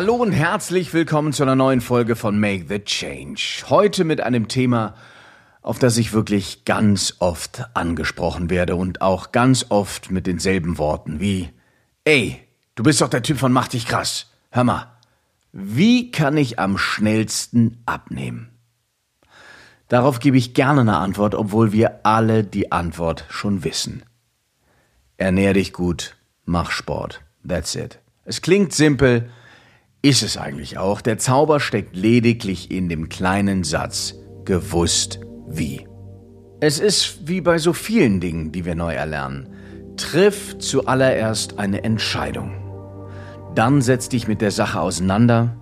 Hallo und herzlich willkommen zu einer neuen Folge von Make the Change. Heute mit einem Thema, auf das ich wirklich ganz oft angesprochen werde und auch ganz oft mit denselben Worten wie, ey, du bist doch der Typ von Mach dich krass. Hör mal, wie kann ich am schnellsten abnehmen? Darauf gebe ich gerne eine Antwort, obwohl wir alle die Antwort schon wissen. Ernähr dich gut, mach Sport. That's it. Es klingt simpel, ist es eigentlich auch. Der Zauber steckt lediglich in dem kleinen Satz gewusst wie. Es ist wie bei so vielen Dingen, die wir neu erlernen. Triff zuallererst eine Entscheidung. Dann setz dich mit der Sache auseinander,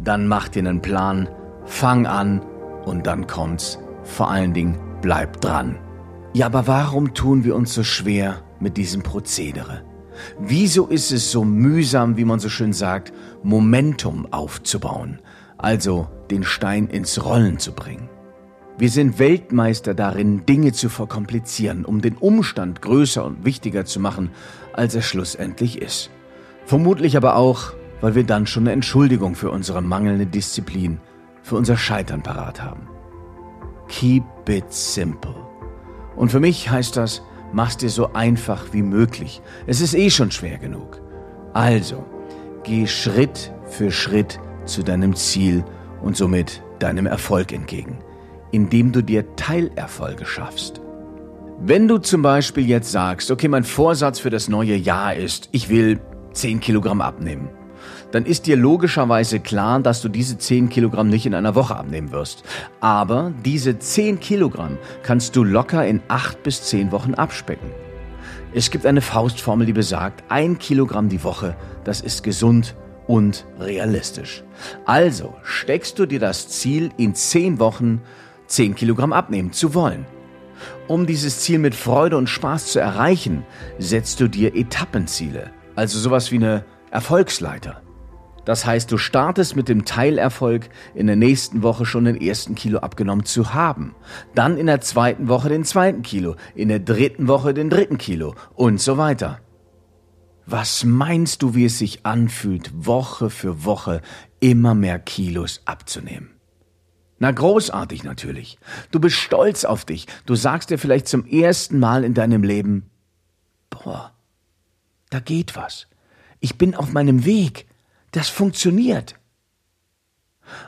dann mach dir einen Plan, fang an und dann kommt's. Vor allen Dingen bleib dran. Ja, aber warum tun wir uns so schwer mit diesem Prozedere? Wieso ist es so mühsam, wie man so schön sagt, Momentum aufzubauen, also den Stein ins Rollen zu bringen? Wir sind Weltmeister darin, Dinge zu verkomplizieren, um den Umstand größer und wichtiger zu machen, als er schlussendlich ist. Vermutlich aber auch, weil wir dann schon eine Entschuldigung für unsere mangelnde Disziplin, für unser Scheitern parat haben. Keep it simple. Und für mich heißt das, mach's dir so einfach wie möglich. Es ist eh schon schwer genug. Also, geh Schritt für Schritt zu deinem Ziel und somit deinem Erfolg entgegen, indem du dir Teilerfolge schaffst. Wenn du zum Beispiel jetzt sagst, okay, mein Vorsatz für das neue Jahr ist, ich will 10 Kilogramm abnehmen, dann ist dir logischerweise klar, dass du diese 10 Kilogramm nicht in einer Woche abnehmen wirst. Aber diese 10 Kilogramm kannst du locker in 8 bis 10 Wochen abspecken. Es gibt eine Faustformel, die besagt, ein Kilogramm die Woche, das ist gesund und realistisch. Also steckst du dir das Ziel, in 10 Wochen 10 Kilogramm abnehmen zu wollen. Um dieses Ziel mit Freude und Spaß zu erreichen, setzt du dir Etappenziele, also sowas wie eine Erfolgsleiter. Das heißt, du startest mit dem Teilerfolg, in der nächsten Woche schon den ersten Kilo abgenommen zu haben. Dann in der zweiten Woche den zweiten Kilo, in der dritten Woche den dritten Kilo und so weiter. Was meinst du, wie es sich anfühlt, Woche für Woche immer mehr Kilos abzunehmen? Na, großartig natürlich. Du bist stolz auf dich. Du sagst dir vielleicht zum ersten Mal in deinem Leben, boah, da geht was. Ich bin auf meinem Weg. Das funktioniert.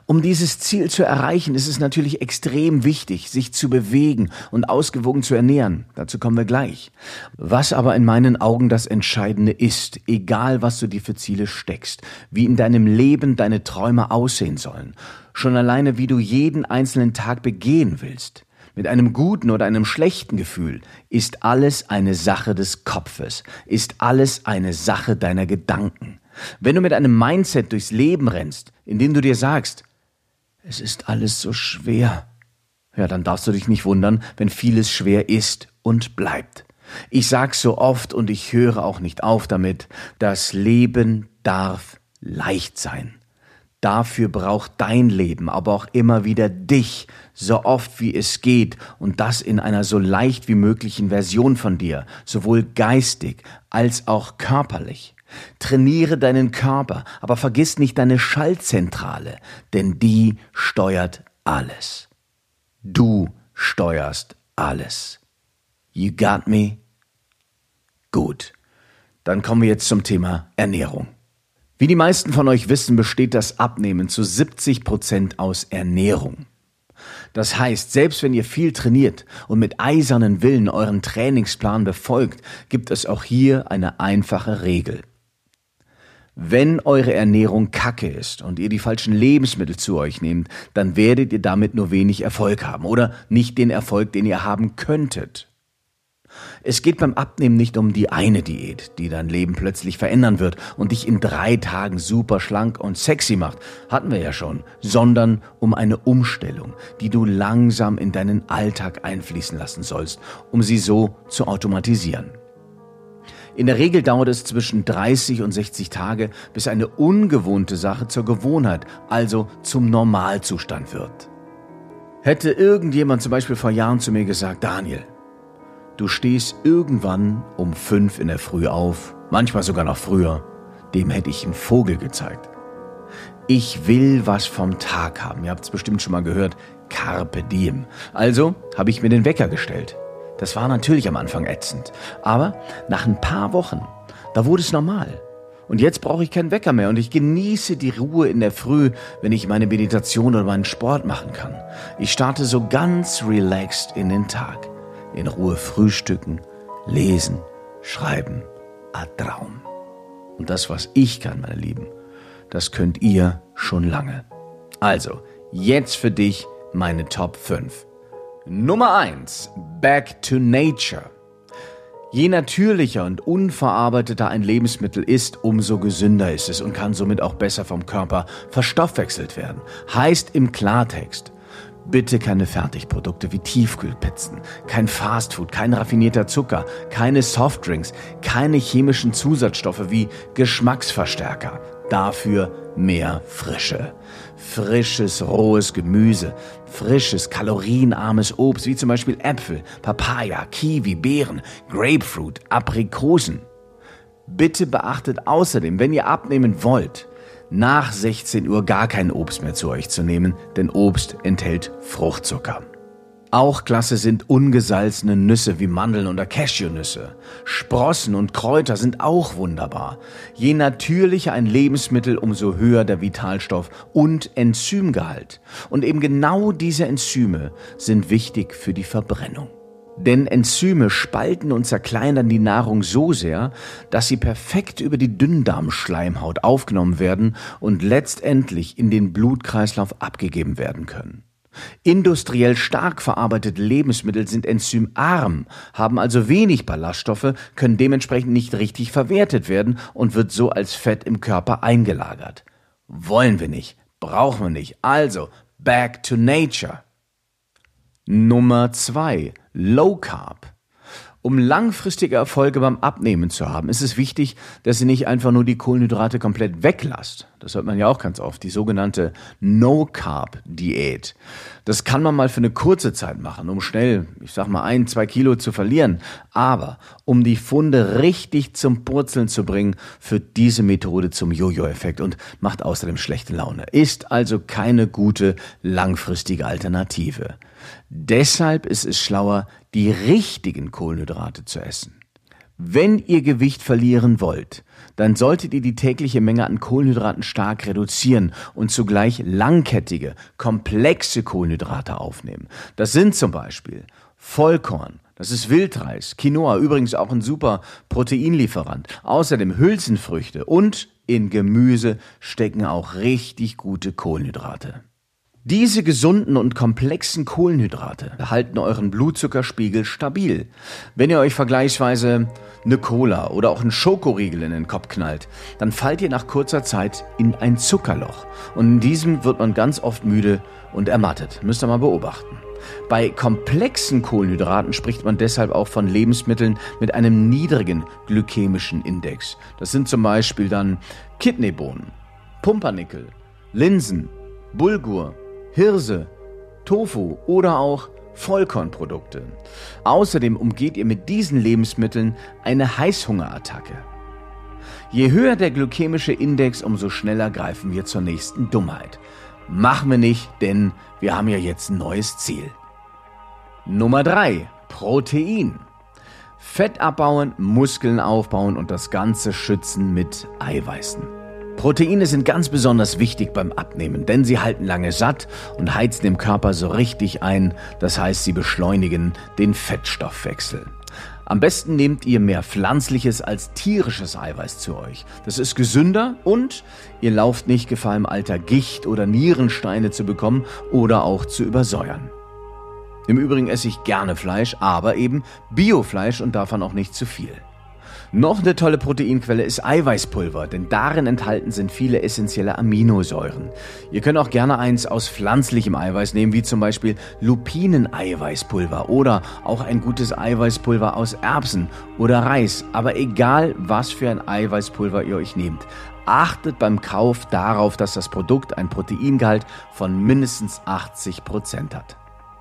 Um dieses Ziel zu erreichen, ist es natürlich extrem wichtig, sich zu bewegen und ausgewogen zu ernähren. Dazu kommen wir gleich. Was aber in meinen Augen das Entscheidende ist, egal was du dir für Ziele steckst, wie in deinem Leben deine Träume aussehen sollen, schon alleine wie du jeden einzelnen Tag begehen willst, mit einem guten oder einem schlechten Gefühl, ist alles eine Sache des Kopfes, ist alles eine Sache deiner Gedanken. Wenn du mit einem Mindset durchs Leben rennst, in dem du dir sagst, es ist alles so schwer, ja, dann darfst du dich nicht wundern, wenn vieles schwer ist und bleibt. Ich sag's so oft und ich höre auch nicht auf damit, das Leben darf leicht sein. Dafür braucht dein Leben aber auch immer wieder dich, so oft wie es geht, und das in einer so leicht wie möglichen Version von dir, sowohl geistig als auch körperlich. Trainiere deinen Körper, aber vergiss nicht deine Schaltzentrale, denn die steuert alles. Du steuerst alles. You got me? Gut. Dann kommen wir jetzt zum Thema Ernährung. Wie die meisten von euch wissen, besteht das Abnehmen zu 70 Prozent aus Ernährung. Das heißt, selbst wenn ihr viel trainiert und mit eisernen Willen euren Trainingsplan befolgt, gibt es auch hier eine einfache Regel. Wenn eure Ernährung kacke ist und ihr die falschen Lebensmittel zu euch nehmt, dann werdet ihr damit nur wenig Erfolg haben oder nicht den Erfolg, den ihr haben könntet. Es geht beim Abnehmen nicht um die eine Diät, die dein Leben plötzlich verändern wird und dich in drei Tagen super schlank und sexy macht, hatten wir ja schon, sondern um eine Umstellung, die du langsam in deinen Alltag einfließen lassen sollst, um sie so zu automatisieren. In der Regel dauert es zwischen 30 und 60 Tage, bis eine ungewohnte Sache zur Gewohnheit, also zum Normalzustand wird. Hätte irgendjemand zum Beispiel vor Jahren zu mir gesagt, Daniel, du stehst irgendwann um fünf in der Früh auf, manchmal sogar noch früher, dem hätte ich einen Vogel gezeigt. Ich will was vom Tag haben. Ihr habt es bestimmt schon mal gehört. Carpe diem. Also habe ich mir den Wecker gestellt. Das war natürlich am Anfang ätzend. Aber nach ein paar Wochen, da wurde es normal. Und jetzt brauche ich keinen Wecker mehr und ich genieße die Ruhe in der Früh, wenn ich meine Meditation oder meinen Sport machen kann. Ich starte so ganz relaxed in den Tag. In Ruhe frühstücken, lesen, schreiben. A Traum. Und das, was ich kann, meine Lieben, das könnt ihr schon lange. Also, jetzt für dich meine Top 5. Nummer 1. Back to Nature. Je natürlicher und unverarbeiteter ein Lebensmittel ist, umso gesünder ist es und kann somit auch besser vom Körper verstoffwechselt werden. Heißt im Klartext, bitte keine Fertigprodukte wie Tiefkühlpizzen, kein Fastfood, kein raffinierter Zucker, keine Softdrinks, keine chemischen Zusatzstoffe wie Geschmacksverstärker. Dafür mehr Frische. Frisches, rohes Gemüse, frisches, kalorienarmes Obst wie zum Beispiel Äpfel, Papaya, Kiwi, Beeren, Grapefruit, Aprikosen. Bitte beachtet außerdem, wenn ihr abnehmen wollt, nach 16 Uhr gar kein Obst mehr zu euch zu nehmen, denn Obst enthält Fruchtzucker. Auch klasse sind ungesalzene Nüsse wie Mandeln oder Cashewnüsse. Sprossen und Kräuter sind auch wunderbar. Je natürlicher ein Lebensmittel, umso höher der Vitalstoff und Enzymgehalt. Und eben genau diese Enzyme sind wichtig für die Verbrennung. Denn Enzyme spalten und zerkleinern die Nahrung so sehr, dass sie perfekt über die Dünndarmschleimhaut aufgenommen werden und letztendlich in den Blutkreislauf abgegeben werden können. Industriell stark verarbeitete Lebensmittel sind enzymarm, haben also wenig Ballaststoffe, können dementsprechend nicht richtig verwertet werden und wird so als Fett im Körper eingelagert. Wollen wir nicht, brauchen wir nicht. Also, back to nature. Nummer zwei: Low Carb. Um langfristige Erfolge beim Abnehmen zu haben, ist es wichtig, dass ihr nicht einfach nur die Kohlenhydrate komplett weglasst. Das hört man ja auch ganz oft, die sogenannte No-Carb-Diät. Das kann man mal für eine kurze Zeit machen, um schnell, ich sag mal, ein, zwei Kilo zu verlieren. Aber um die Funde richtig zum Purzeln zu bringen, führt diese Methode zum Jojo-Effekt und macht außerdem schlechte Laune. Ist also keine gute langfristige Alternative. Deshalb ist es schlauer, die richtigen Kohlenhydrate zu essen. Wenn ihr Gewicht verlieren wollt, dann solltet ihr die tägliche Menge an Kohlenhydraten stark reduzieren und zugleich langkettige, komplexe Kohlenhydrate aufnehmen. Das sind zum Beispiel Vollkorn, das ist Wildreis, Quinoa, übrigens auch ein super Proteinlieferant. Außerdem Hülsenfrüchte und in Gemüse stecken auch richtig gute Kohlenhydrate. Diese gesunden und komplexen Kohlenhydrate halten euren Blutzuckerspiegel stabil. Wenn ihr euch vergleichsweise eine Cola oder auch einen Schokoriegel in den Kopf knallt, dann fallt ihr nach kurzer Zeit in ein Zuckerloch. Und in diesem wird man ganz oft müde und ermattet. Müsst ihr mal beobachten. Bei komplexen Kohlenhydraten spricht man deshalb auch von Lebensmitteln mit einem niedrigen glykämischen Index. Das sind zum Beispiel dann Kidneybohnen, Pumpernickel, Linsen, Bulgur, Hirse, Tofu oder auch Vollkornprodukte. Außerdem umgeht ihr mit diesen Lebensmitteln eine Heißhungerattacke. Je höher der glykämische Index, umso schneller greifen wir zur nächsten Dummheit. Machen wir nicht, denn wir haben ja jetzt ein neues Ziel. Nummer 3. Protein. Fett abbauen, Muskeln aufbauen und das Ganze schützen mit Eiweißen. Proteine sind ganz besonders wichtig beim Abnehmen, denn sie halten lange satt und heizen im Körper so richtig ein, das heißt sie beschleunigen den Fettstoffwechsel. Am besten nehmt ihr mehr pflanzliches als tierisches Eiweiß zu euch. Das ist gesünder und ihr lauft nicht Gefahr im Alter Gicht oder Nierensteine zu bekommen oder auch zu übersäuern. Im Übrigen esse ich gerne Fleisch, aber eben Biofleisch und davon auch nicht zu viel. Noch eine tolle Proteinquelle ist Eiweißpulver, denn darin enthalten sind viele essentielle Aminosäuren. Ihr könnt auch gerne eins aus pflanzlichem Eiweiß nehmen, wie zum Beispiel Lupineneiweißpulver oder auch ein gutes Eiweißpulver aus Erbsen oder Reis. Aber egal, was für ein Eiweißpulver ihr euch nehmt, achtet beim Kauf darauf, dass das Produkt ein Proteingehalt von mindestens 80 Prozent hat.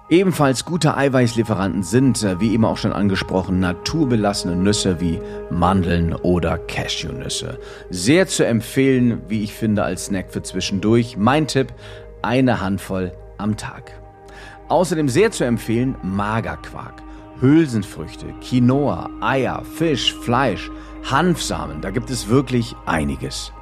Ebenfalls gute Eiweißlieferanten sind, äh, wie eben auch schon angesprochen, naturbelassene Nüsse wie Mandeln oder Cashewnüsse. Sehr zu empfehlen, wie ich finde, als Snack für zwischendurch. Mein Tipp, eine Handvoll am Tag. Außerdem sehr zu empfehlen Magerquark, Hülsenfrüchte, Quinoa, Eier, Fisch, Fleisch, Hanfsamen. Da gibt es wirklich einiges.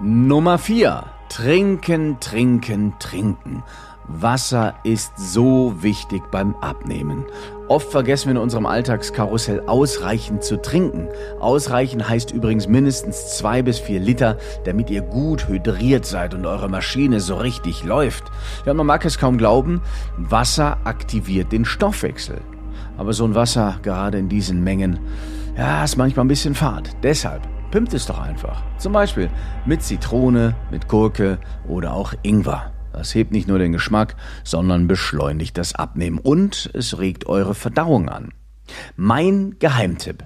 Nummer 4. Trinken, trinken, trinken. Wasser ist so wichtig beim Abnehmen. Oft vergessen wir in unserem Alltagskarussell ausreichend zu trinken. Ausreichend heißt übrigens mindestens zwei bis vier Liter, damit ihr gut hydriert seid und eure Maschine so richtig läuft. Ja, man mag es kaum glauben, Wasser aktiviert den Stoffwechsel. Aber so ein Wasser, gerade in diesen Mengen, ja, ist manchmal ein bisschen fad. Deshalb pimmt es doch einfach. Zum Beispiel mit Zitrone, mit Gurke oder auch Ingwer. Das hebt nicht nur den Geschmack, sondern beschleunigt das Abnehmen und es regt eure Verdauung an. Mein Geheimtipp.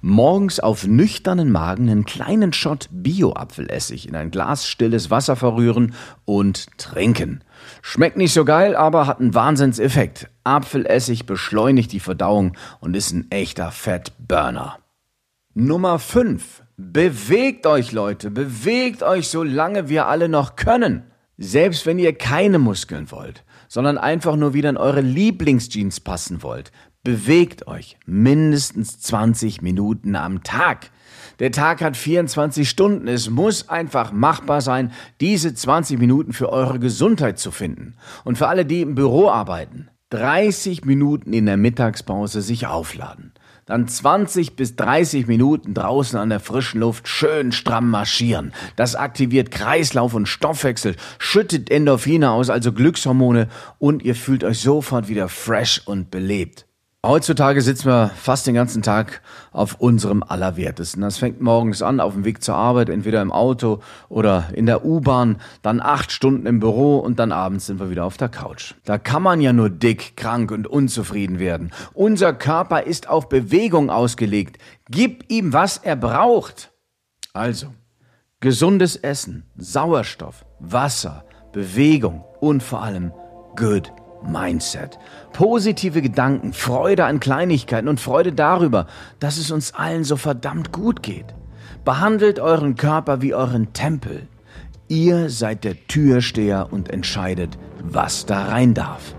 Morgens auf nüchternen Magen einen kleinen Shot Bio-Apfelessig in ein Glas stilles Wasser verrühren und trinken. Schmeckt nicht so geil, aber hat einen Wahnsinnseffekt. Apfelessig beschleunigt die Verdauung und ist ein echter Fettburner. Nummer 5. Bewegt euch, Leute. Bewegt euch, solange wir alle noch können. Selbst wenn ihr keine Muskeln wollt, sondern einfach nur wieder in eure Lieblingsjeans passen wollt, bewegt euch mindestens 20 Minuten am Tag. Der Tag hat 24 Stunden. Es muss einfach machbar sein, diese 20 Minuten für eure Gesundheit zu finden. Und für alle, die im Büro arbeiten, 30 Minuten in der Mittagspause sich aufladen dann 20 bis 30 Minuten draußen an der frischen Luft schön stramm marschieren. Das aktiviert Kreislauf und Stoffwechsel, schüttet Endorphine aus, also Glückshormone, und ihr fühlt euch sofort wieder fresh und belebt. Heutzutage sitzen wir fast den ganzen Tag auf unserem Allerwertesten. Das fängt morgens an, auf dem Weg zur Arbeit, entweder im Auto oder in der U-Bahn, dann acht Stunden im Büro und dann abends sind wir wieder auf der Couch. Da kann man ja nur dick, krank und unzufrieden werden. Unser Körper ist auf Bewegung ausgelegt. Gib ihm, was er braucht. Also, gesundes Essen, Sauerstoff, Wasser, Bewegung und vor allem Good Mindset. Positive Gedanken, Freude an Kleinigkeiten und Freude darüber, dass es uns allen so verdammt gut geht. Behandelt euren Körper wie euren Tempel. Ihr seid der Türsteher und entscheidet, was da rein darf.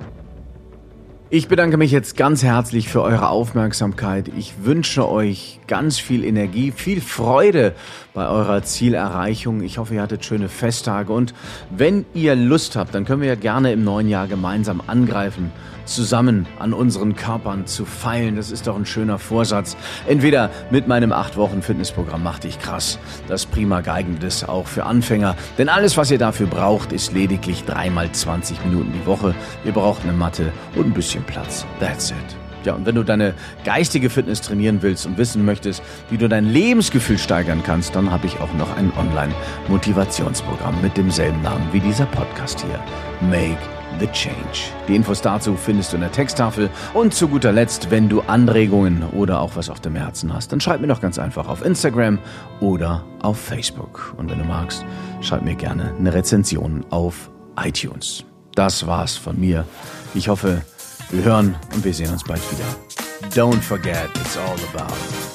Ich bedanke mich jetzt ganz herzlich für eure Aufmerksamkeit. Ich wünsche euch ganz viel Energie, viel Freude bei eurer Zielerreichung. Ich hoffe, ihr hattet schöne Festtage und wenn ihr Lust habt, dann können wir ja gerne im neuen Jahr gemeinsam angreifen zusammen an unseren Körpern zu feilen. Das ist doch ein schöner Vorsatz. Entweder mit meinem 8-Wochen-Fitnessprogramm Mach dich krass, das prima geeignet ist auch für Anfänger. Denn alles, was ihr dafür braucht, ist lediglich dreimal 20 Minuten die Woche. Ihr braucht eine Matte und ein bisschen Platz. That's it. Ja, und wenn du deine geistige Fitness trainieren willst und wissen möchtest, wie du dein Lebensgefühl steigern kannst, dann habe ich auch noch ein Online-Motivationsprogramm mit demselben Namen wie dieser Podcast hier. Make The Change. Die Infos dazu findest du in der Texttafel. Und zu guter Letzt, wenn du Anregungen oder auch was auf dem Herzen hast, dann schreib mir doch ganz einfach auf Instagram oder auf Facebook. Und wenn du magst, schreib mir gerne eine Rezension auf iTunes. Das war's von mir. Ich hoffe, wir hören und wir sehen uns bald wieder. Don't forget, it's all about